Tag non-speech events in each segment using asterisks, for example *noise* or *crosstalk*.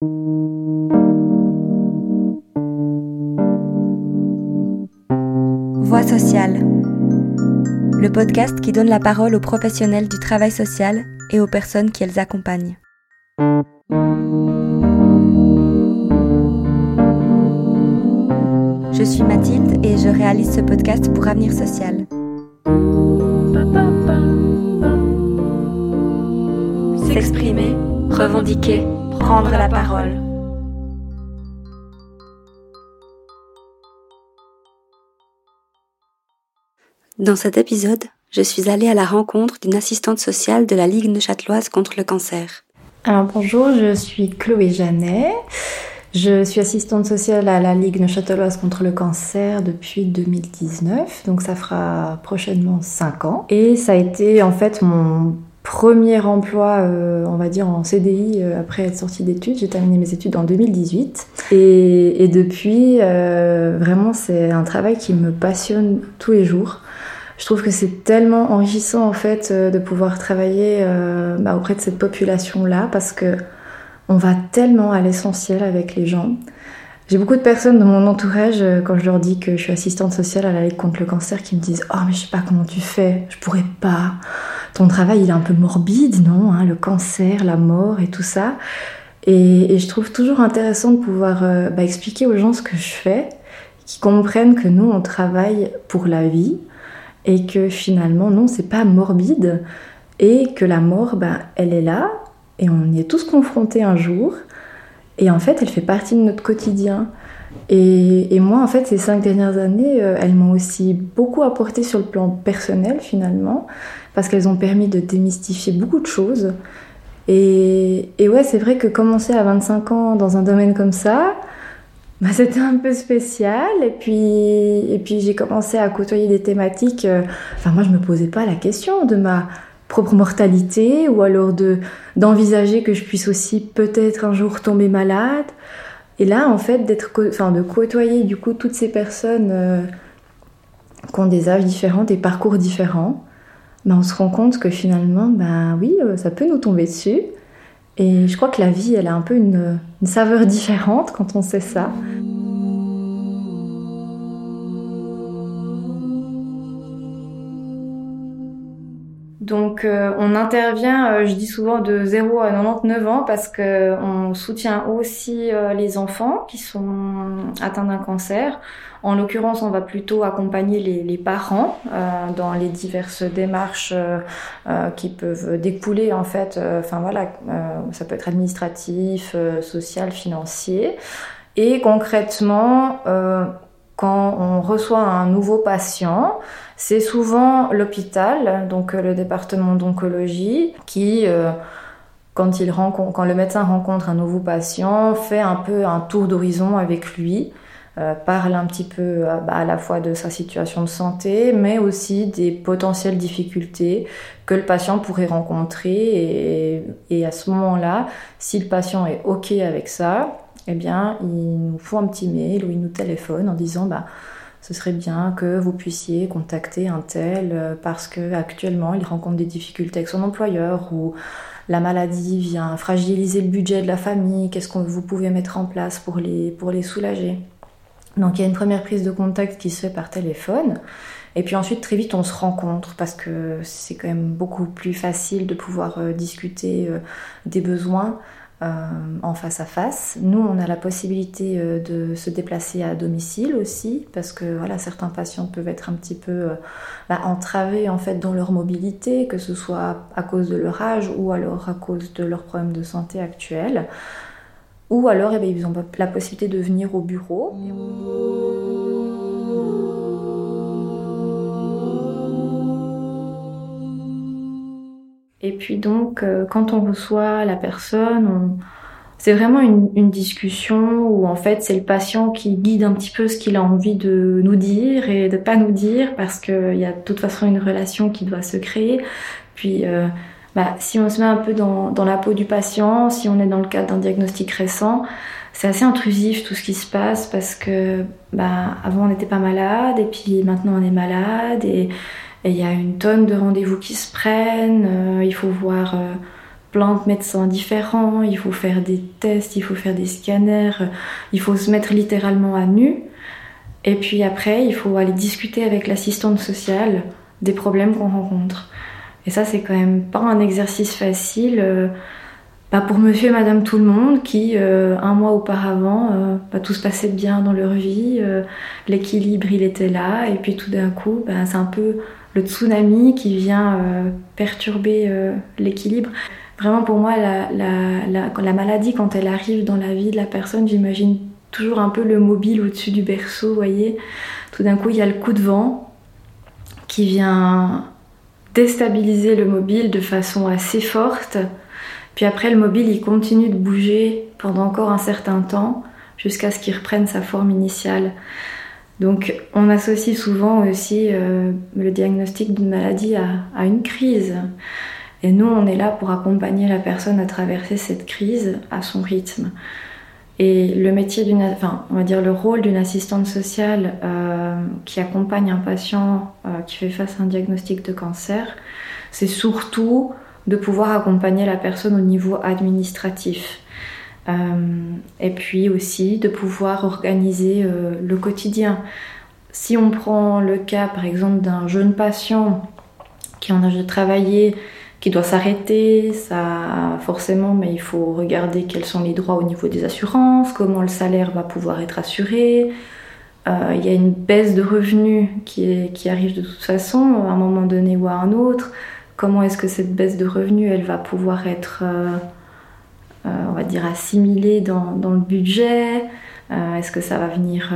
Voix sociale. Le podcast qui donne la parole aux professionnels du travail social et aux personnes qui elles accompagnent. Je suis Mathilde et je réalise ce podcast pour Avenir Social. S'exprimer, revendiquer, prendre la parole. Dans cet épisode, je suis allée à la rencontre d'une assistante sociale de la Ligue neuchâteloise contre le cancer. Alors bonjour, je suis Chloé Janet. Je suis assistante sociale à la Ligue neuchâteloise contre le cancer depuis 2019, donc ça fera prochainement 5 ans. Et ça a été en fait mon premier emploi, euh, on va dire en CDI euh, après être sortie d'études. J'ai terminé mes études en 2018. Et, et depuis, euh, vraiment, c'est un travail qui me passionne tous les jours. Je trouve que c'est tellement enrichissant en fait de pouvoir travailler bah, auprès de cette population-là parce que on va tellement à l'essentiel avec les gens. J'ai beaucoup de personnes dans mon entourage, quand je leur dis que je suis assistante sociale à la Ligue contre le cancer, qui me disent Oh, mais je sais pas comment tu fais, je pourrais pas ton travail il est un peu morbide, non hein, Le cancer, la mort et tout ça. Et, je trouve toujours intéressant de pouvoir euh, bah, expliquer aux gens ce que je fais, qui comprennent que nous on travaille pour la vie et que finalement non c'est pas morbide et que la mort bah, elle est là et on y est tous confrontés un jour et en fait elle fait partie de notre quotidien. Et, moi, en fait, ces cinq dernières années, euh, elles m'ont aussi beaucoup apporté sur le plan personnel, finalement parce qu'elles ont permis de démystifier beaucoup de choses. Et, ouais, c'est vrai que commencer à 25 ans dans un domaine comme ça, *laughs* bah, c'était un peu spécial. Et puis, et puis j'ai commencé à côtoyer des thématiques. Euh, enfin, moi, je me posais pas la question de ma propre mortalité ou alors de d'envisager que je puisse aussi peut-être un jour tomber malade. Et là, en fait, d'être, enfin, de côtoyer du coup toutes ces personnes euh, qui ont des âges différents, des parcours différents, bah, on se rend compte que finalement, bah oui, euh, ça peut nous tomber dessus. Et je crois que la vie, elle a un peu une, saveur différente quand on sait ça. Donc euh, on intervient, euh, je dis souvent de 0 à 99 ans parce qu'on soutient aussi les enfants qui sont atteints d'un cancer. En l'occurrence, on va plutôt accompagner les, parents euh, dans les diverses démarches euh, euh, qui peuvent découler en fait. Enfin voilà, ça peut être administratif, social, financier. Et concrètement, quand on reçoit un nouveau patient, c'est souvent l'hôpital, donc le département d'oncologie, qui quand, il rencontre, quand le médecin rencontre un nouveau patient, fait un peu un tour d'horizon avec lui euh, parle un petit peu euh, bah, à la fois de sa situation de santé, mais aussi des potentielles difficultés que le patient pourrait rencontrer. Et, à ce moment-là, si le patient est OK avec ça, eh bien, il nous faut un petit mail ou il nous téléphone en disant bah, ce serait bien que vous puissiez contacter un tel euh, parce qu'actuellement il rencontre des difficultés avec son employeur ou la maladie vient fragiliser le budget de la famille, qu'est-ce que vous pouvez mettre en place pour les, pour les soulager? Donc il y a une première prise de contact qui se fait par téléphone. Et puis ensuite, très vite, on se rencontre parce que c'est quand même beaucoup plus facile de pouvoir euh, discuter euh, des besoins en face à face. Nous, on a la possibilité de se déplacer à domicile aussi parce que voilà, certains patients peuvent être un petit peu bah, entravés en fait dans leur mobilité, que ce soit à cause de leur âge ou alors à cause de leurs problèmes de santé actuels. Ou alors, eh bien, ils ont la possibilité de venir au bureau. Et puis donc, euh, quand on reçoit la personne, c'est vraiment une, discussion où en fait c'est le patient qui guide un petit peu ce qu'il a envie de nous dire et de pas nous dire parce qu'il y a de toute façon une relation qui doit se créer. Puis euh, bah, si on se met un peu dans, la peau du patient, si on est dans le cadre d'un diagnostic récent, c'est assez intrusif tout ce qui se passe parce que bah, avant on n'était pas malade et puis maintenant on est malade et il y a une tonne de rendez-vous qui se prennent. Euh, il faut voir euh, plein de médecins différents, il faut faire des tests, il faut faire des scanners, il faut se mettre littéralement à nu. Et puis après, il faut aller discuter avec l'assistante sociale des problèmes qu'on rencontre. Et ça, c'est quand même pas un exercice facile. Euh, pour monsieur et madame tout le monde qui, euh, un mois auparavant, euh, bah, tout se passait bien dans leur vie, l'équilibre il était là, et puis tout d'un coup, bah, c'est un peu le tsunami qui vient perturber l'équilibre. Vraiment pour moi, la, la, la, maladie, quand elle arrive dans la vie de la personne, j'imagine toujours un peu le mobile au-dessus du berceau, vous voyez. Tout d'un coup, il y a le coup de vent qui vient déstabiliser le mobile de façon assez forte. Puis après, le mobile, il continue de bouger pendant encore un certain temps jusqu'à ce qu'il reprenne sa forme initiale. Donc, on associe souvent aussi euh, le diagnostic d'une maladie à, une crise. Et nous, on est là pour accompagner la personne à traverser cette crise à son rythme. Et le métier d'une, enfin, on va dire le rôle d'une assistante sociale euh, qui accompagne un patient euh, qui fait face à un diagnostic de cancer, c'est surtout de pouvoir accompagner la personne au niveau administratif. Euh, et puis aussi de pouvoir organiser le quotidien. Si on prend le cas par exemple d'un jeune patient qui en a de travailler qui doit s'arrêter, ça forcément, mais il faut regarder quels sont les droits au niveau des assurances, comment le salaire va pouvoir être assuré. Euh, il y a une baisse de revenus qui, arrive de toute façon à un moment donné ou à un autre. Comment est-ce que cette baisse de revenus, elle va pouvoir être, euh, euh, on va dire, assimilée dans, le budget. Est-ce que ça va venir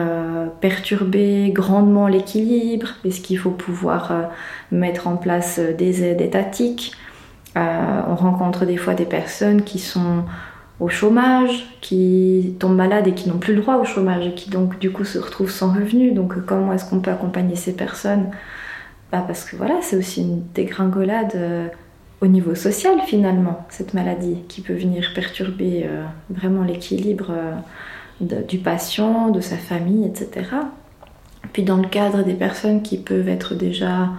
perturber grandement l'équilibre? Est-ce qu'il faut pouvoir mettre en place des aides étatiques? Euh, on rencontre des fois des personnes qui sont au chômage, qui tombent malades et qui n'ont plus le droit au chômage et qui donc du coup se retrouvent sans revenu. Donc comment est-ce qu'on peut accompagner ces personnes? Bah Parce que voilà, c'est aussi une dégringolade euh, au niveau social finalement, cette maladie qui peut venir perturber euh, vraiment l'équilibre du patient, de sa famille, etc. Puis dans le cadre des personnes qui peuvent être déjà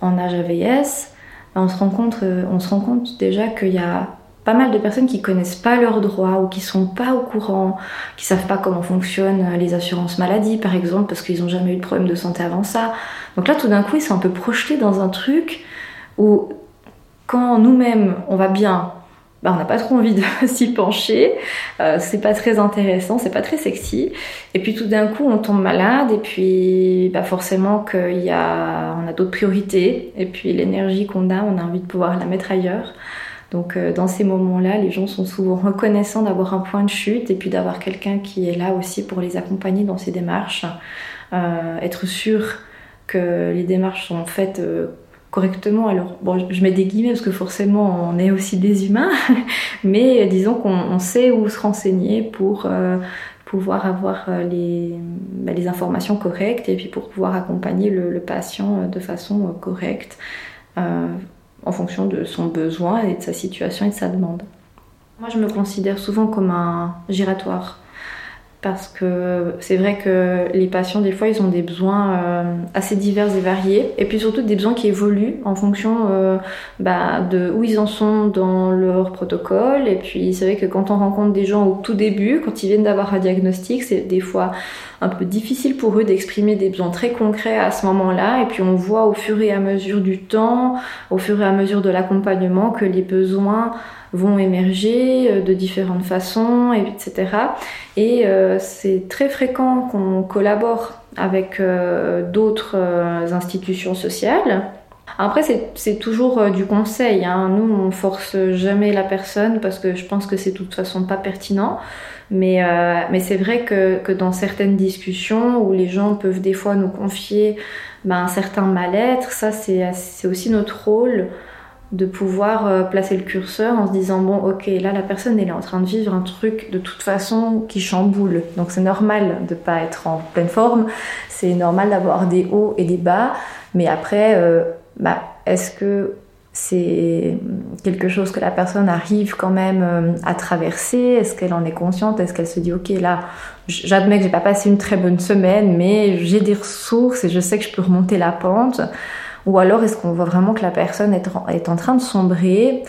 en âge AVS, on se rend compte, euh, on se rend compte déjà qu'il y a pas mal de personnes qui connaissent pas leurs droits ou qui sont pas au courant, qui savent pas comment fonctionnent euh, les assurances maladie par exemple parce qu'ils ont jamais eu de problème de santé avant ça. Donc là tout d'un coup ils sont un peu projetés dans un truc où quand nous-mêmes on va bien, bah, on n'a pas trop envie de *laughs* s'y pencher, euh, c'est pas très intéressant, c'est pas très sexy. Et puis tout d'un coup, on tombe malade, et puis bah, forcément qu'il y a, on a d'autres priorités, et puis l'énergie qu'on a, on a envie de pouvoir la mettre ailleurs. Donc euh, dans ces moments-là, les gens sont souvent reconnaissants d'avoir un point de chute, et puis d'avoir quelqu'un qui est là aussi pour les accompagner dans ces démarches, euh, être sûr que les démarches sont faites correctement. Alors, bon, je mets des guillemets parce que forcément, on est aussi des humains, *laughs* mais disons qu'on sait où se renseigner pour euh, pouvoir avoir euh, les, bah, les, informations correctes et puis pour pouvoir accompagner le, patient euh, de façon correcte en fonction de son besoin et de sa situation et de sa demande. Moi, je me considère souvent comme un giratoire parce que c'est vrai que les patients, des fois, ils ont des besoins euh, assez divers et variés, et puis surtout des besoins qui évoluent en fonction euh, bah, de où ils en sont dans leur protocole. Et puis c'est vrai que quand on rencontre des gens au tout début, quand ils viennent d'avoir un diagnostic, c'est des fois un peu difficile pour eux d'exprimer des besoins très concrets à ce moment-là. Et puis on voit au fur et à mesure du temps, au fur et à mesure de l'accompagnement, que les besoins vont émerger euh, de différentes façons, etc. Et euh, c'est très fréquent qu'on collabore avec euh, d'autres institutions sociales. Après, c'est toujours du conseil. Hein. Nous, on force jamais la personne parce que je pense que c'est de toute façon pas pertinent. Mais, mais c'est vrai que, que, dans certaines discussions où les gens peuvent des fois nous confier ben, un certain mal-être, ça c'est aussi notre rôle de pouvoir euh, placer le curseur en se disant bon ok là la personne elle est en train de vivre un truc de toute façon qui chamboule. Donc c'est normal de pas être en pleine forme. C'est normal d'avoir des hauts et des bas. Mais après euh, bah, est-ce que c'est quelque chose que la personne arrive quand même euh, à traverser? Est-ce qu'elle en est consciente? Est-ce qu'elle se dit ok là j'admets que j'ai pas passé une très bonne semaine mais j'ai des ressources et je sais que je peux remonter la pente ou alors est-ce qu'on voit vraiment que la personne est, en train de sombrer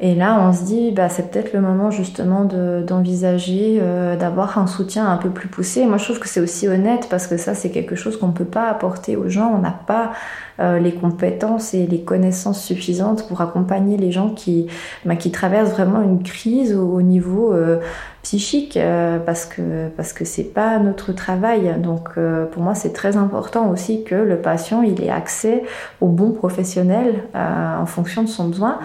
Et là, on se dit, bah, c'est peut-être le moment justement d'envisager euh, d'avoir un soutien un peu plus poussé. Moi, je trouve que c'est aussi honnête parce que ça, c'est quelque chose qu'on ne peut pas apporter aux gens. On n'a pas euh, les compétences et les connaissances suffisantes pour accompagner les gens qui, bah, traversent vraiment une crise au, niveau euh, psychique parce que parce que c'est pas notre travail. Donc, pour moi, c'est très important aussi que le patient il ait accès aux bons professionnels en fonction de son besoin.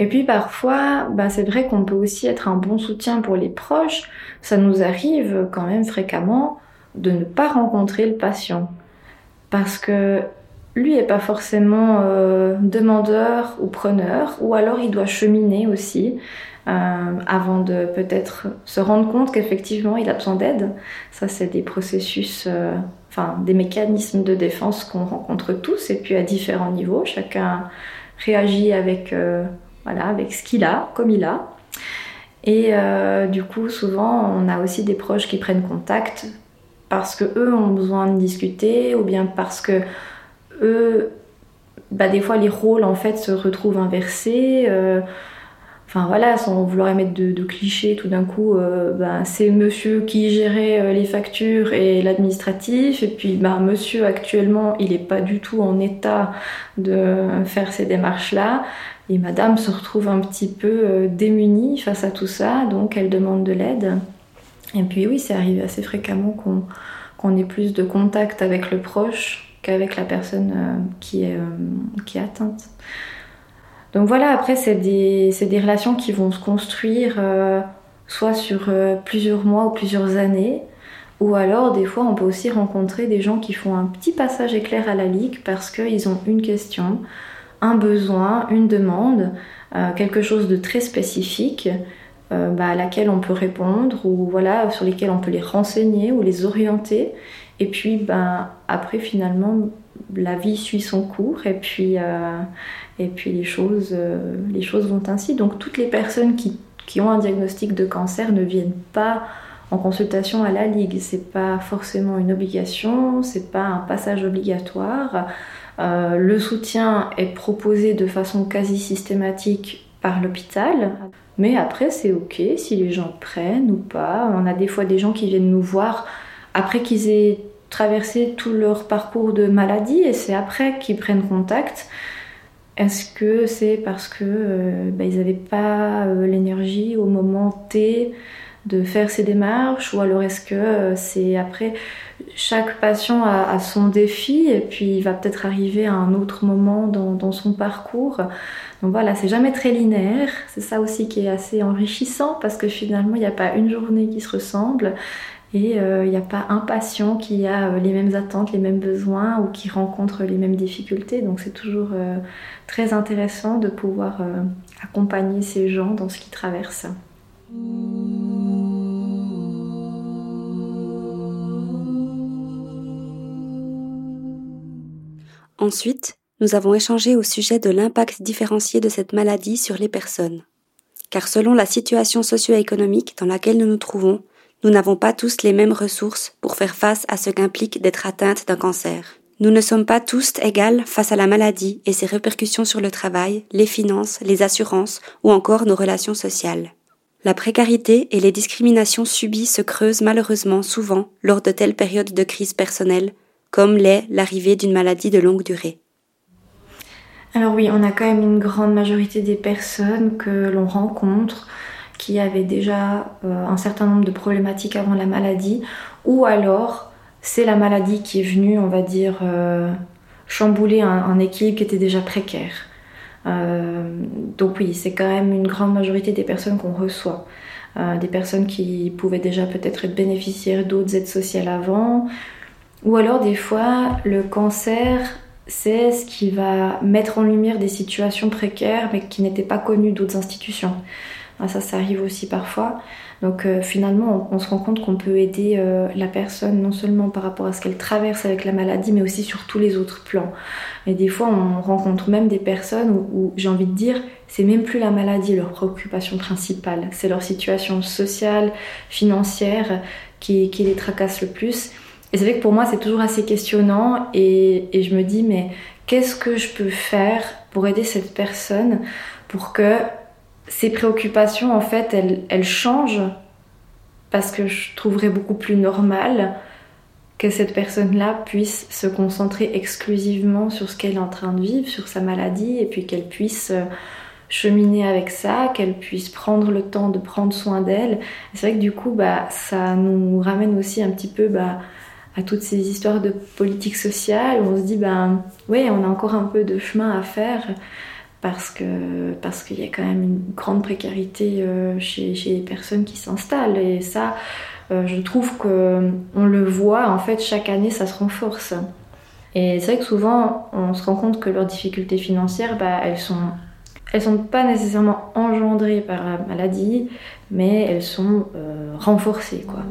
Et puis parfois, bah, c'est vrai qu'on peut aussi être un bon soutien pour les proches. Ça nous arrive quand même fréquemment de ne pas rencontrer le patient. Parce que lui n'est pas forcément euh, demandeur ou preneur, ou alors il doit cheminer aussi euh, avant de peut-être se rendre compte qu'effectivement il a besoin d'aide. Ça, c'est des processus, euh, enfin des mécanismes de défense qu'on rencontre tous, et puis à différents niveaux. Chacun réagit avec voilà, avec ce qu'il a, comme il a. Et du coup, souvent, on a aussi des proches qui prennent contact parce que eux ont besoin de discuter ou bien parce que eux, bah, des fois, les rôles en fait se retrouvent inversés. Euh, Enfin voilà, sans vouloir émettre de, clichés, tout d'un coup, euh, ben, c'est monsieur qui gérait euh, les factures et l'administratif, et puis ben, monsieur actuellement, il n'est pas du tout en état de faire ces démarches-là, et madame se retrouve un petit peu démunie face à tout ça, donc elle demande de l'aide. Et puis oui, c'est arrivé assez fréquemment qu'on ait plus de contact avec le proche qu'avec la personne qui, est, qui est atteinte. Donc voilà, après, c'est des, des, relations qui vont se construire euh, soit sur euh, plusieurs mois ou plusieurs années, ou alors des fois on peut aussi rencontrer des gens qui font un petit passage éclair à la ligue parce qu'ils ont une question, un besoin, une demande, euh, quelque chose de très spécifique. Bah, à laquelle on peut répondre ou voilà sur lesquels on peut les renseigner ou les orienter et puis ben après finalement la vie suit son cours et puis et puis les choses, euh, les choses vont ainsi. Donc toutes les personnes qui, qui, ont un diagnostic de cancer ne viennent pas en consultation à la Ligue. C'est pas forcément une obligation, c'est pas un passage obligatoire. Euh, le soutien est proposé de façon quasi systématique par l'hôpital. Mais après, c'est ok si les gens prennent ou pas. On a des fois des gens qui viennent nous voir après qu'ils aient traversé tout leur parcours de maladie et c'est après qu'ils prennent contact. Est-ce que c'est parce que euh, bah, ils n'avaient pas euh, l'énergie au moment T de faire ces démarches ou alors est-ce que euh, c'est après chaque patient a, son défi et puis il va peut-être arriver à un autre moment dans, son parcours? Donc voilà, c'est jamais très linéaire. C'est ça aussi qui est assez enrichissant parce que finalement il n'y a pas une journée qui se ressemble et il n'y a pas un patient qui a les mêmes attentes, les mêmes besoins ou qui rencontre les mêmes difficultés. Donc c'est toujours très intéressant de pouvoir euh, accompagner ces gens dans ce qu'ils traversent. Ensuite, nous avons échangé au sujet de l'impact différencié de cette maladie sur les personnes. Car selon la situation socio-économique dans laquelle nous nous trouvons, nous n'avons pas tous les mêmes ressources pour faire face à ce qu'implique d'être atteinte d'un cancer. Nous ne sommes pas tous égales face à la maladie et ses répercussions sur le travail, les finances, les assurances ou encore nos relations sociales. La précarité et les discriminations subies se creusent malheureusement souvent lors de telles périodes de crise personnelle, comme l'est l'arrivée d'une maladie de longue durée. Alors oui, on a quand même une grande majorité des personnes que l'on rencontre qui avaient déjà euh, un certain nombre de problématiques avant la maladie, ou alors c'est la maladie qui est venue, on va dire, euh, chambouler un, équilibre qui était déjà précaire. Euh, donc oui, c'est quand même une grande majorité des personnes qu'on reçoit. Des personnes qui pouvaient déjà peut-être être bénéficiaires d'autres aides sociales avant. Ou alors des fois, le cancer, c'est ce qui va mettre en lumière des situations précaires mais qui n'étaient pas connues d'autres institutions. Ah, ça, ça arrive aussi parfois. Donc euh, finalement, on, se rend compte qu'on peut aider euh, la personne non seulement par rapport à ce qu'elle traverse avec la maladie, mais aussi sur tous les autres plans. Et des fois, on rencontre même des personnes où, j'ai envie de dire, c'est même plus la maladie leur préoccupation principale, c'est leur situation sociale, financière qui, qui les tracasse le plus. Et c'est vrai que pour moi, c'est toujours assez questionnant et, je me dis, mais qu'est-ce que je peux faire pour aider cette personne pour que ces préoccupations, en fait, elles, changent parce que je trouverais beaucoup plus normal que cette personne-là puisse se concentrer exclusivement sur ce qu'elle est en train de vivre, sur sa maladie, et puis qu'elle puisse euh, cheminer avec ça, qu'elle puisse prendre le temps de prendre soin d'elle. C'est vrai que du coup, bah, ça nous ramène aussi un petit peu bah, à toutes ces histoires de politique sociale on se dit, ben, oui, on a encore un peu de chemin à faire parce que parce qu'il y a quand même une grande précarité euh, chez, chez, les personnes qui s'installent et ça euh, je trouve que on le voit en fait chaque année ça se renforce et c'est vrai que souvent on se rend compte que leurs difficultés financières bah, elles sont elles sont pas nécessairement engendrées par la maladie mais elles sont euh, renforcées quoi.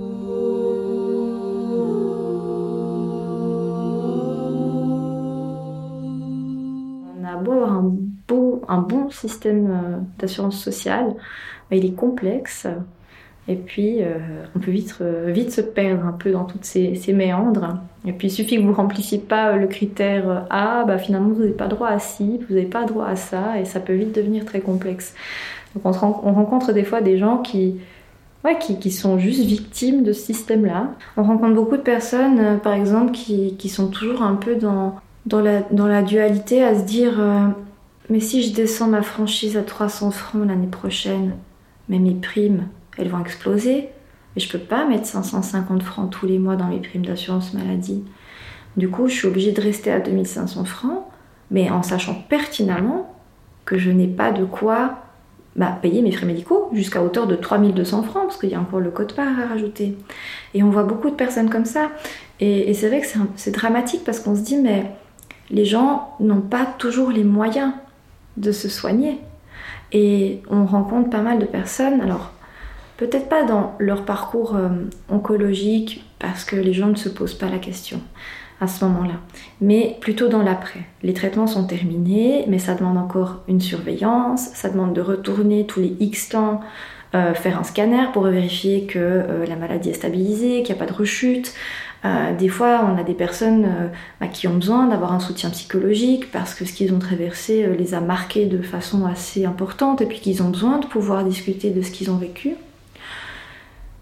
Beau avoir un un bon système euh, d'assurance sociale, bah, il est complexe. Et puis, euh, on peut vite, euh, vite se perdre un peu dans toutes ces, méandres. Et puis, il suffit que vous remplissiez pas le critère A, bah, finalement, vous n'avez pas droit à ci, vous n'avez pas droit à ça, et ça peut vite devenir très complexe. Donc, on, rencontre des fois des gens qui, ouais, qui, sont juste victimes de ce système-là. On rencontre beaucoup de personnes, par exemple, qui, qui, sont toujours un peu dans, dans, la, dans la dualité à se dire mais si je descends ma franchise à 300 francs l'année prochaine, mais mes primes, elles vont exploser. Et je peux pas mettre 550 francs tous les mois dans mes primes d'assurance maladie. Du coup, je suis obligée de rester à 2500 francs, mais en sachant pertinemment que je n'ai pas de quoi bah, payer mes frais médicaux jusqu'à hauteur de 3200 francs, parce qu'il y a encore le code part à rajouter. Et on voit beaucoup de personnes comme ça. Et c'est vrai que c'est dramatique parce qu'on se dit, mais les gens n'ont pas toujours les moyens de se soigner. Et on rencontre pas mal de personnes, alors peut-être pas dans leur parcours euh, oncologique, parce que les gens ne se posent pas la question à ce moment-là, mais plutôt dans l'après. Les traitements sont terminés, mais ça demande encore une surveillance, ça demande de retourner tous les X temps euh, faire un scanner pour vérifier que euh, la maladie est stabilisée, qu'il n'y a pas de rechute, euh, des fois, on a des personnes euh, qui ont besoin d'avoir un soutien psychologique parce que ce qu'ils ont traversé euh, les a marqués de façon assez importante et puis qu'ils ont besoin de pouvoir discuter de ce qu'ils ont vécu.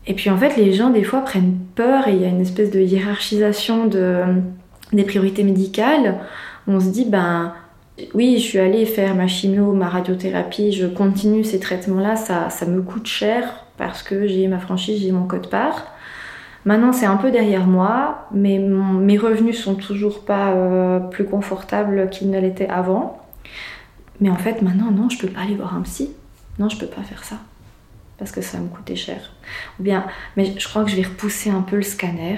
Et puis en fait, les gens des fois prennent peur et il y a une espèce de hiérarchisation de, des priorités médicales. On se dit, ben oui, je suis allée faire ma chimio, ma radiothérapie, je continue ces traitements-là, ça, ça me coûte cher parce que j'ai ma franchise, j'ai mon code part. Maintenant, c'est un peu derrière moi, mais mes revenus sont toujours pas euh, plus confortables qu'ils ne l'étaient avant. Mais en fait, maintenant, non, je peux pas aller voir un psy. Non, je peux pas faire ça. Parce que ça me coûtait cher. Ou bien, mais je crois que je vais repousser un peu le scanner.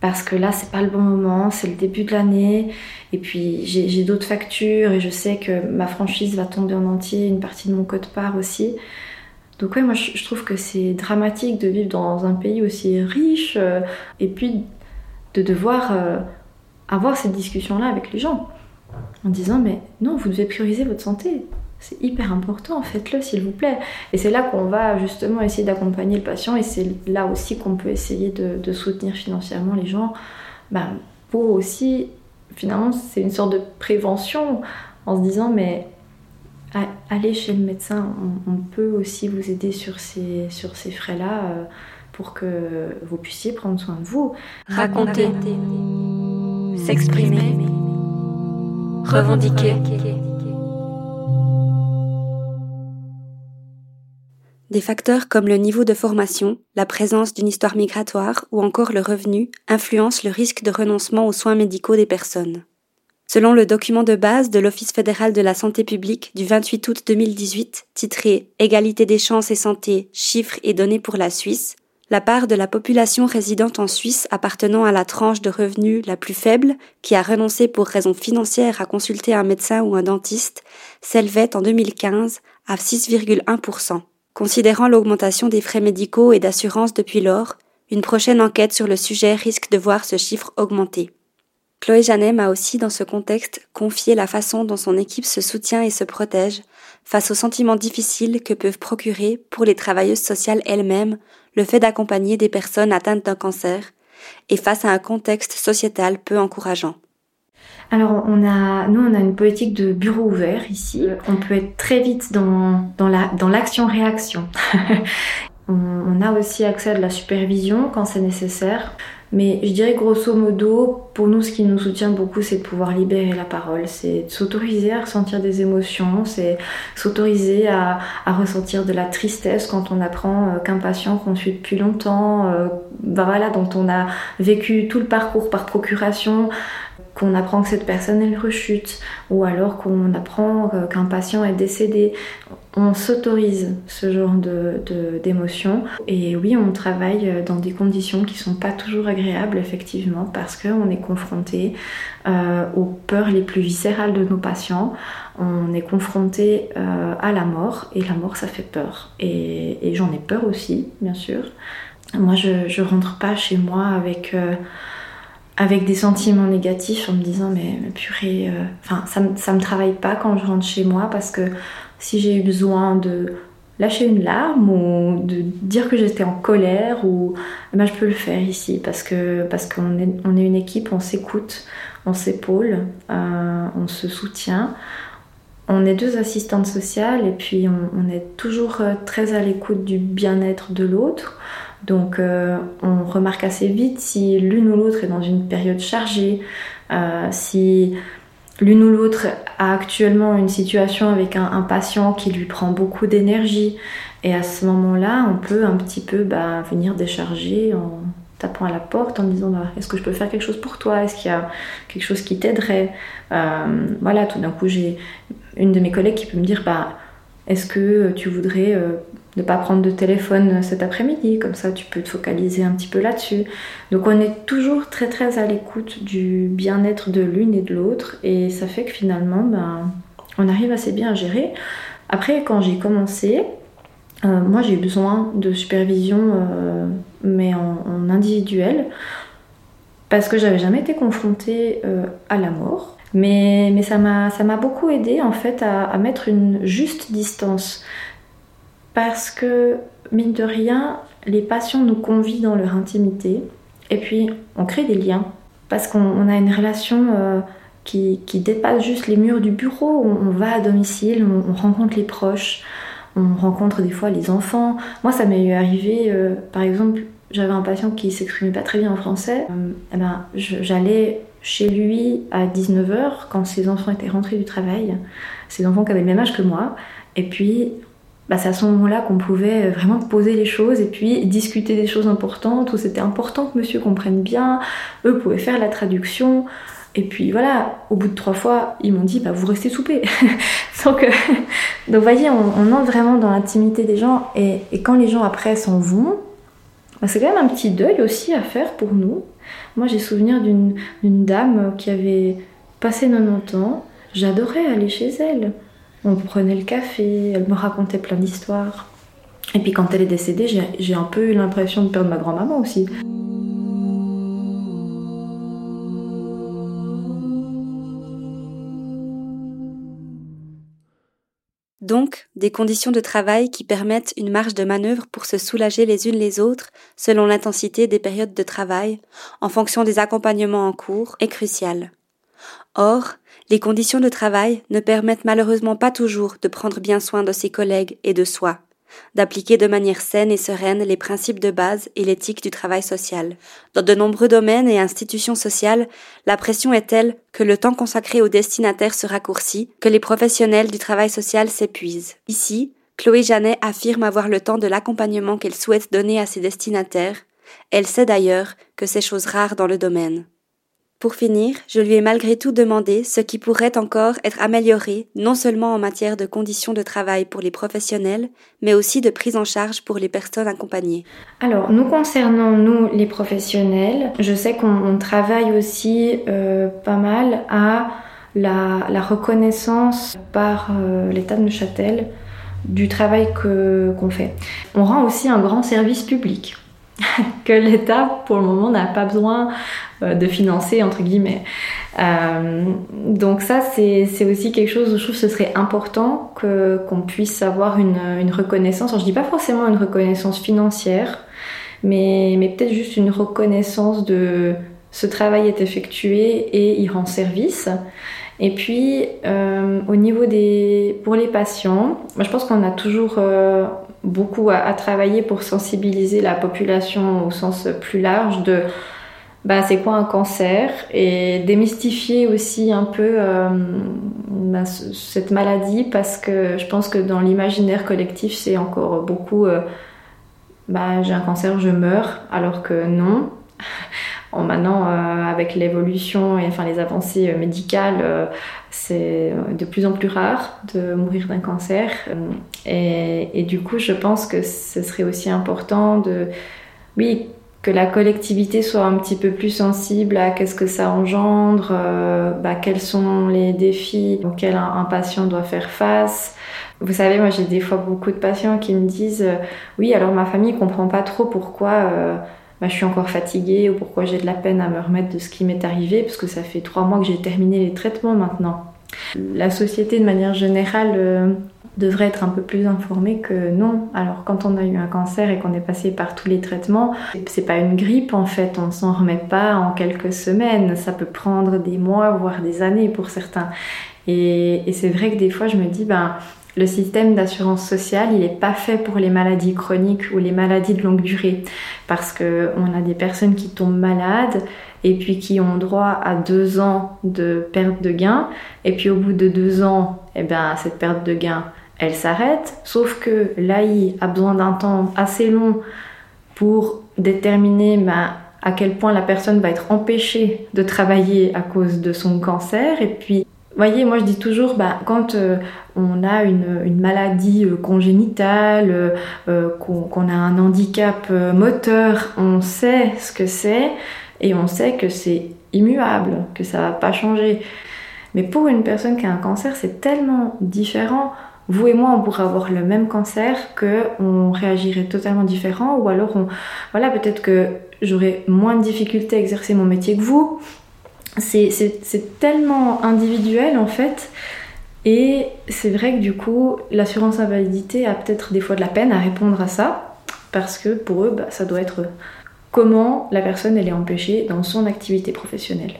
Parce que là, c'est pas le bon moment, c'est le début de l'année. Et puis, j'ai d'autres factures et je sais que ma franchise va tomber en entier, une partie de mon code part aussi. Donc ouais, moi je, trouve que c'est dramatique de vivre dans un pays aussi riche euh, et puis de devoir euh, avoir cette discussion-là avec les gens en disant mais non, vous devez prioriser votre santé. C'est hyper important, faites-le s'il vous plaît. Et c'est là qu'on va justement essayer d'accompagner le patient et c'est là aussi qu'on peut essayer de, soutenir financièrement les gens ben, pour aussi, finalement, c'est une sorte de prévention en se disant mais allez chez le médecin, on, peut aussi vous aider sur ces, sur ces frais-là euh, pour que vous puissiez prendre soin de vous. Raconter, s'exprimer, revendiquer. Des facteurs comme le niveau de formation, la présence d'une histoire migratoire ou encore le revenu influencent le risque de renoncement aux soins médicaux des personnes. Selon le document de base de l'Office fédéral de la santé publique du 28 août 2018, titré Égalité des chances et santé, chiffres et données pour la Suisse, la part de la population résidente en Suisse appartenant à la tranche de revenus la plus faible, qui a renoncé pour raisons financières à consulter un médecin ou un dentiste, s'élevait en 2015 à 6,1%. Considérant l'augmentation des frais médicaux et d'assurance depuis lors, une prochaine enquête sur le sujet risque de voir ce chiffre augmenter. Chloé Janet m'a aussi, dans ce contexte, confié la façon dont son équipe se soutient et se protège face aux sentiments difficiles que peuvent procurer, pour les travailleuses sociales elles-mêmes, le fait d'accompagner des personnes atteintes d'un cancer, et face à un contexte sociétal peu encourageant. Alors, on a, nous, on a une politique de bureau ouvert ici. On peut être très vite dans, dans l'action-réaction. *laughs* on, on a aussi accès à de la supervision quand c'est nécessaire. Mais je dirais grosso modo, pour nous, ce qui nous soutient beaucoup, c'est de pouvoir libérer la parole, c'est s'autoriser à ressentir des émotions, c'est s'autoriser à, ressentir de la tristesse quand on apprend euh, qu'un patient qu'on suit depuis longtemps, euh, voilà, dont on a vécu tout le parcours par procuration, qu'on apprend que cette personne elle rechute ou alors qu'on apprend qu'un patient est décédé. On s'autorise ce genre d'émotions de, et oui on travaille dans des conditions qui sont pas toujours agréables effectivement parce qu'on est confronté euh, aux peurs les plus viscérales de nos patients. On est confronté euh, à la mort et la mort ça fait peur et, j'en ai peur aussi bien sûr. Moi je, rentre pas chez moi avec euh, des sentiments négatifs en me disant mais, purée, euh, ça, ça me travaille pas quand je rentre chez moi parce que si j'ai eu besoin de lâcher une larme ou de dire que j'étais en colère ou eh ben, je peux le faire ici parce que parce qu'on est, on est une équipe, on s'écoute, on s'épaule, euh, on se soutient. On est deux assistantes sociales et puis on, est toujours euh, très à l'écoute du bien-être de l'autre. Donc euh, on remarque assez vite si l'une ou l'autre est dans une période chargée, si l'une ou l'autre a actuellement une situation avec un, patient qui lui prend beaucoup d'énergie. Et à ce moment-là, on peut un petit peu bah, venir décharger en tapant à la porte en disant bah, est-ce que je peux faire quelque chose pour toi? Est-ce qu'il y a quelque chose qui t'aiderait? Euh, Voilà, tout d'un coup, j'ai une de mes collègues qui peut me dire bah, est-ce que tu voudrais ne pas prendre de téléphone cet après-midi, comme ça tu peux te focaliser un petit peu là-dessus. Donc on est toujours très très à l'écoute du bien-être de l'une et de l'autre et ça fait que finalement ben, on arrive assez bien à gérer. Après quand j'ai commencé, euh, moi j'ai eu besoin de supervision euh, mais en, individuel parce que j'avais jamais été confrontée euh, à la mort. Mais, ça m'a beaucoup aidé en fait à mettre une juste distance parce que, mine de rien, les patients nous convient dans leur intimité et puis on crée des liens parce qu'on a une relation euh, qui, dépasse juste les murs du bureau. On, va à domicile, on, rencontre les proches, on rencontre des fois les enfants. Moi, ça m'est arrivé, euh, par exemple, j'avais un patient qui s'exprimait pas très bien en français. Euh, eh ben, j'allais chez lui à 19h quand ses enfants étaient rentrés du travail, ses enfants qui avaient le même âge que moi. Et puis bah, c'est à ce moment-là qu'on pouvait euh, vraiment poser les choses et puis discuter des choses importantes où c'était important que monsieur comprenne bien. Eux pouvaient faire la traduction. Et puis voilà, au bout de trois fois, ils m'ont dit bah, vous restez souper. *laughs* donc, euh, *laughs* donc, voyez, on, entre vraiment dans l'intimité des gens et, quand les gens après s'en vont, bah, c'est quand même un petit deuil aussi à faire pour nous. Moi, j'ai souvenir d'une dame qui avait passé 90 ans. J'adorais aller chez elle. On prenait le café, elle me racontait plein d'histoires. Et puis quand elle est décédée, j'ai un peu eu l'impression de perdre ma grand-maman aussi. Donc, des conditions de travail qui permettent une marge de manœuvre pour se soulager les unes les autres selon l'intensité des périodes de travail, en fonction des accompagnements en cours, est crucial. Or, les conditions de travail ne permettent malheureusement pas toujours de prendre bien soin de ses collègues et de soi, d'appliquer de manière saine et sereine les principes de base et l'éthique du travail social. Dans de nombreux domaines et institutions sociales, la pression est telle que le temps consacré aux destinataires se raccourcit, que les professionnels du travail social s'épuisent. Ici, Chloé Janet affirme avoir le temps de l'accompagnement qu'elle souhaite donner à ses destinataires. Elle sait d'ailleurs que c'est chose rare dans le domaine. Pour finir, je lui ai malgré tout demandé ce qui pourrait encore être amélioré, non seulement en matière de conditions de travail pour les professionnels, mais aussi de prise en charge pour les personnes accompagnées. Alors, nous concernant, nous, les professionnels, je sais qu'on travaille aussi euh, pas mal à la, reconnaissance par euh, l'État de Neuchâtel du travail qu'on fait. On rend aussi un grand service public *laughs* que l'État, pour le moment, n'a pas besoin euh, de financer, entre guillemets. Euh, donc ça, c'est aussi quelque chose où je trouve que ce serait important qu'on puisse avoir une, reconnaissance. Alors, je dis pas forcément une reconnaissance financière, mais, peut-être juste une reconnaissance de ce travail est effectué et il rend service. Et puis, euh, au niveau des... pour les patients, je pense qu'on a toujours beaucoup à, travailler pour sensibiliser la population au sens plus large de bah, c'est quoi un cancer et démystifier aussi un peu euh, bah, cette maladie parce que je pense que dans l'imaginaire collectif, c'est encore beaucoup bah, j'ai un cancer, je meurs, alors que non. *laughs* maintenant, euh, avec l'évolution et enfin les avancées euh, médicales, euh, c'est de plus en plus rare de mourir d'un cancer. Et, du coup, je pense que ce serait aussi important de, oui, que la collectivité soit un petit peu plus sensible à qu'est-ce que ça engendre, bah, quels sont les défis auxquels un, patient doit faire face. Vous savez, moi j'ai des fois beaucoup de patients qui me disent oui, alors ma famille comprend pas trop pourquoi bah, je suis encore fatiguée ou pourquoi j'ai de la peine à me remettre de ce qui m'est arrivé, parce que ça fait trois mois que j'ai terminé les traitements maintenant. La société, de manière générale, euh, devrait être un peu plus informée que non. Alors, quand on a eu un cancer et qu'on est passé par tous les traitements, c'est pas une grippe en fait, on s'en remet pas en quelques semaines. Ça peut prendre des mois, voire des années pour certains. Et, et c'est vrai que des fois, je me dis, ben, le système d'assurance sociale, il n'est pas fait pour les maladies chroniques ou les maladies de longue durée. Parce qu'on a des personnes qui tombent malades et puis qui ont droit à deux ans de perte de gain. Et puis au bout de deux ans, eh ben, cette perte de gain, elle s'arrête. Sauf que l'AI a besoin d'un temps assez long pour déterminer ben, à quel point la personne va être empêchée de travailler à cause de son cancer. Et puis voyez, moi je dis toujours, bah, quand euh, on a une, maladie euh, congénitale, euh, qu'on a un handicap moteur, on sait ce que c'est et on sait que c'est immuable, que ça va pas changer. Mais pour une personne qui a un cancer, c'est tellement différent. Vous et moi, on pourrait avoir le même cancer, que on réagirait totalement différent, ou alors on, voilà, peut-être que j'aurais moins de difficultés à exercer mon métier que vous, c'est tellement individuel en fait. Et c'est vrai que du coup, l'assurance invalidité a peut-être des fois de la peine à répondre à ça, parce que pour eux, bah, ça doit être comment la personne elle est empêchée dans son activité professionnelle.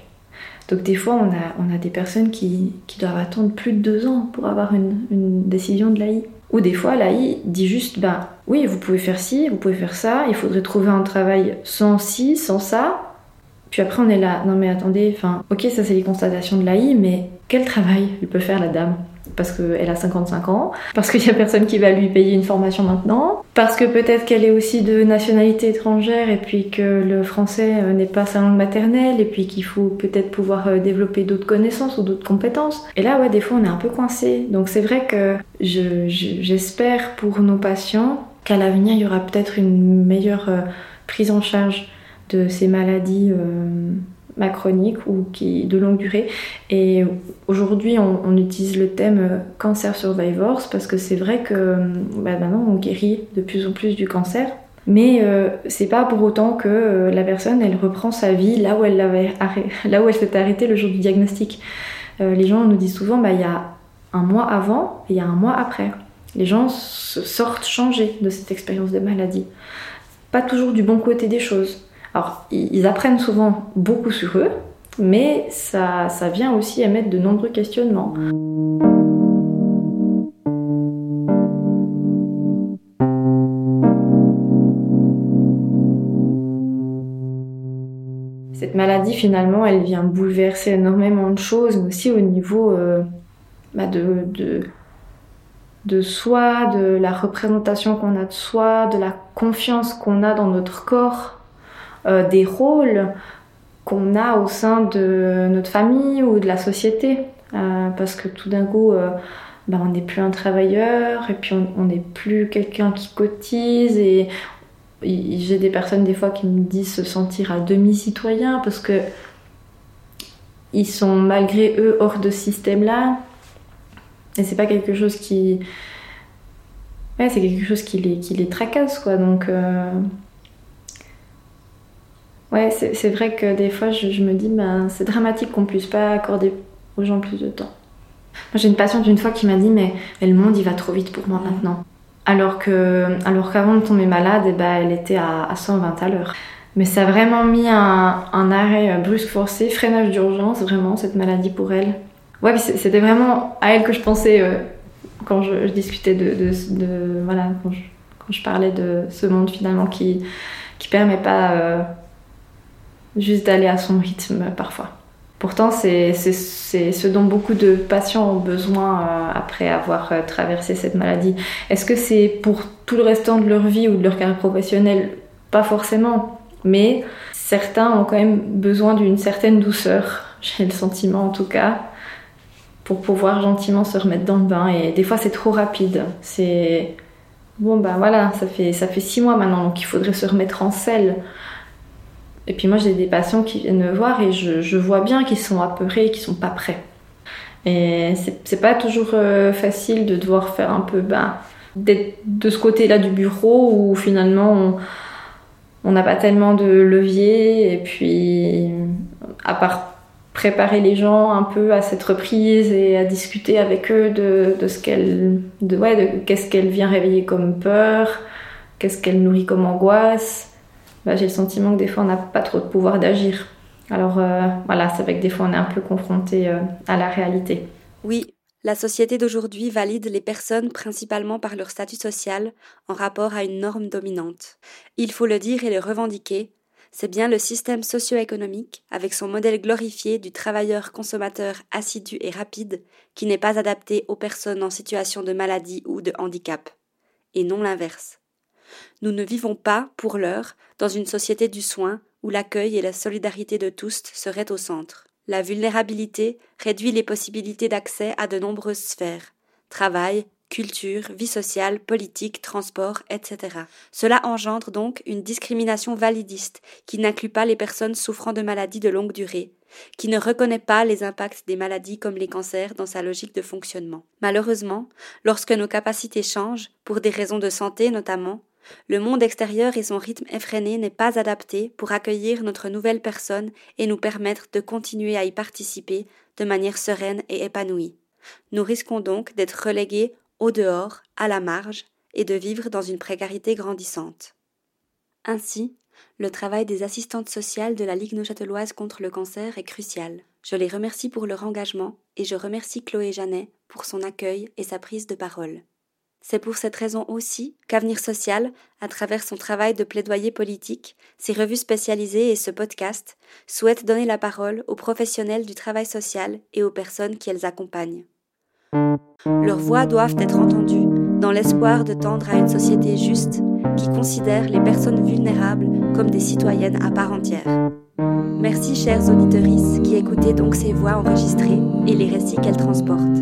Donc des fois, on a, on a des personnes qui, qui, doivent attendre plus de deux ans pour avoir une, une décision de l'AI. Ou des fois, l'AI dit juste, bah oui, vous pouvez faire ci, vous pouvez faire ça, il faudrait trouver un travail sans ci, sans ça, puis après, on est là, non mais attendez, enfin, ok, ça c'est les constatations de l'AI, mais quel travail elle peut faire la dame? Parce qu'elle a 55 ans, parce qu'il n'y a personne qui va lui payer une formation maintenant, parce que peut-être qu'elle est aussi de nationalité étrangère et puis que le français euh, n'est pas sa langue maternelle et puis qu'il faut peut-être pouvoir euh, développer d'autres connaissances ou d'autres compétences. Et là, ouais, des fois, on est un peu coincé. Donc c'est vrai que j'espère pour nos patients qu'à l'avenir, il y aura peut-être une meilleure euh, prise en charge de ces maladies euh, macroniques ou qui de longue durée. Et aujourd'hui, on, utilise le thème euh, cancer survivors parce que c'est vrai que euh, bah, maintenant on guérit de plus en plus du cancer. Mais c'est pas pour autant que la personne elle reprend sa vie là où elle l'avait *laughs* là où elle s'était arrêtée le jour du diagnostic. les gens nous disent souvent bah il y a un mois avant et il y a un mois après. Les gens sortent changés de cette expérience de maladie. Pas toujours du bon côté des choses. Alors, ils apprennent souvent beaucoup sur eux, mais ça, ça vient aussi émettre de nombreux questionnements. Cette maladie, finalement, elle vient bouleverser énormément de choses, mais aussi au niveau euh, bah, de, de, de soi, de la représentation qu'on a de soi, de la confiance qu'on a dans notre corps. Euh, des rôles qu'on a au sein de notre famille ou de la société. Euh, parce que tout d'un coup, euh, ben, on n'est plus un travailleur et puis on n'est plus quelqu'un qui cotise et j'ai des personnes des fois qui me disent se sentir à demi-citoyen parce que ils sont malgré eux hors de ce système-là et c'est pas quelque chose qui c'est quelque chose qui les, qui les tracasse, quoi. Donc, ouais, c'est vrai que des fois, je, me dis, ben, c'est dramatique qu'on puisse pas accorder aux gens plus de temps. Moi, j'ai une patiente une fois qui m'a dit, mais, le monde, il va trop vite pour moi maintenant. Alors que, alors qu'avant de tomber malade, eh ben, elle était à, à 120 à l'heure. Mais ça a vraiment mis un, un arrêt brusque forcé, freinage d'urgence, vraiment, cette maladie pour elle. Ouais, c'était vraiment à elle que je pensais euh, quand je, discutais de, de, voilà, quand je, quand je, parlais de ce monde finalement qui qui permet pas euh, juste d'aller à son rythme parfois. Pourtant, c'est ce dont beaucoup de patients ont besoin euh, après avoir traversé cette maladie. Est-ce que c'est pour tout le restant de leur vie ou de leur carrière professionnelle? Pas forcément, mais certains ont quand même besoin d'une certaine douceur, *laughs* j'ai le sentiment en tout cas, pour pouvoir gentiment se remettre dans le bain. Et des fois, c'est trop rapide. C'est bon, ben voilà, ça fait, ça fait six mois maintenant, donc il faudrait se remettre en selle. Et puis moi, j'ai des patients qui viennent me voir et je, vois bien qu'ils sont apeurés, qu'ils sont pas prêts. Et c'est pas toujours euh, facile de devoir faire un peu, ben, d'être de ce côté-là du bureau où finalement on n'a pas tellement de levier et puis à part préparer les gens un peu à cette reprise et à discuter avec eux de, de ce qu'elle de ouais de qu'est-ce qu'elle vient réveiller comme peur qu'est-ce qu'elle nourrit comme angoisse bah, j'ai le sentiment que des fois on n'a pas trop de pouvoir d'agir alors euh, voilà c'est vrai que des fois on est un peu confronté euh, à la réalité oui la société d'aujourd'hui valide les personnes principalement par leur statut social en rapport à une norme dominante. Il faut le dire et le revendiquer, c'est bien le système socio-économique, avec son modèle glorifié du travailleur consommateur assidu et rapide, qui n'est pas adapté aux personnes en situation de maladie ou de handicap, et non l'inverse. Nous ne vivons pas, pour l'heure, dans une société du soin où l'accueil et la solidarité de tous seraient au centre. La vulnérabilité réduit les possibilités d'accès à de nombreuses sphères travail, culture, vie sociale, politique, transport, etc. Cela engendre donc une discrimination validiste qui n'inclut pas les personnes souffrant de maladies de longue durée, qui ne reconnaît pas les impacts des maladies comme les cancers dans sa logique de fonctionnement. Malheureusement, lorsque nos capacités changent, pour des raisons de santé notamment, le monde extérieur et son rythme effréné n'est pas adapté pour accueillir notre nouvelle personne et nous permettre de continuer à y participer de manière sereine et épanouie. Nous risquons donc d'être relégués au dehors, à la marge, et de vivre dans une précarité grandissante. Ainsi, le travail des assistantes sociales de la Ligue neuchâteloise contre le cancer est crucial. Je les remercie pour leur engagement et je remercie Chloé Janet pour son accueil et sa prise de parole. C'est pour cette raison aussi qu'Avenir Social, à travers son travail de plaidoyer politique, ses revues spécialisées et ce podcast, souhaite donner la parole aux professionnels du travail social et aux personnes qui elles accompagnent. Leurs voix doivent être entendues dans l'espoir de tendre à une société juste qui considère les personnes vulnérables comme des citoyennes à part entière. Merci chers auditeurs qui écoutez donc ces voix enregistrées et les récits qu'elles transportent.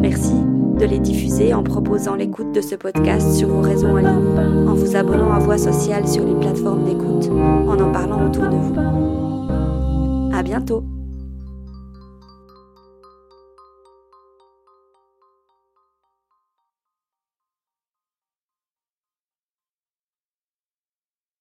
Merci les diffuser en proposant l'écoute de ce podcast sur vos réseaux en ligne, en vous abonnant à Voix Sociale sur les plateformes d'écoute, en en parlant autour de vous. À bientôt!